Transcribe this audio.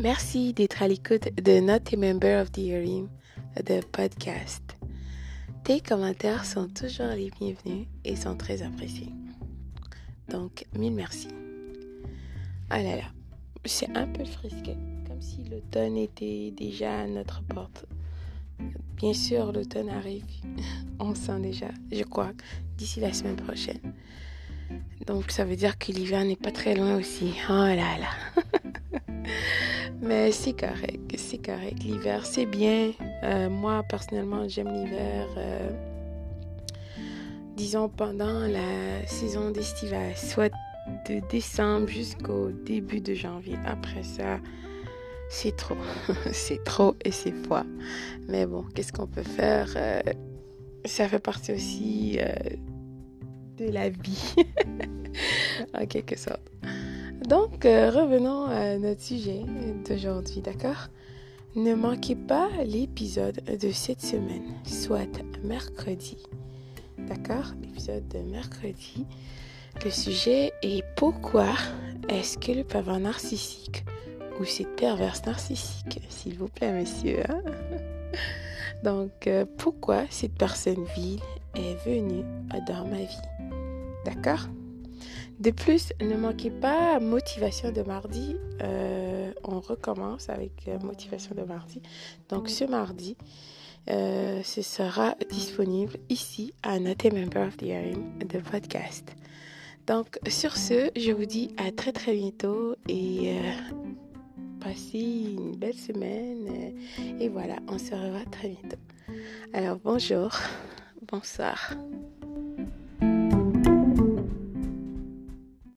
Merci d'être à l'écoute de Not a Member of the Yerim, de podcast. Tes commentaires sont toujours les bienvenus et sont très appréciés. Donc, mille merci. Ah là là, c'est un peu frisqué, comme si l'automne était déjà à notre porte. Bien sûr, l'automne arrive. On sent déjà, je crois, d'ici la semaine prochaine. Donc, ça veut dire que l'hiver n'est pas très loin aussi. Oh là là. Mais c'est correct, c'est correct. L'hiver, c'est bien. Euh, moi, personnellement, j'aime l'hiver. Euh, disons pendant la saison d'estivale, soit de décembre jusqu'au début de janvier. Après ça, c'est trop. c'est trop et c'est froid. Mais bon, qu'est-ce qu'on peut faire? Euh, Ça fait partie aussi de la vie, en quelque sorte. Donc, euh, revenons à notre sujet d'aujourd'hui, d'accord? Ne manquez pas l'épisode de cette semaine, soit mercredi. D'accord? L'épisode de mercredi. Le sujet est pourquoi est-ce que le pervers narcissique ou cette perverse narcissique, s'il vous plaît, monsieur, hein? Donc, euh, pourquoi cette personne vile est venue dans ma vie D'accord? De plus, ne manquez pas Motivation de mardi. Euh, on recommence avec euh, Motivation de mardi. Donc ce mardi, euh, ce sera disponible ici à Not Member of the Hearing de podcast. Donc sur ce, je vous dis à très très bientôt et passez une belle semaine. et voilà, on se revoit très bientôt. Alors bonjour, bonsoir.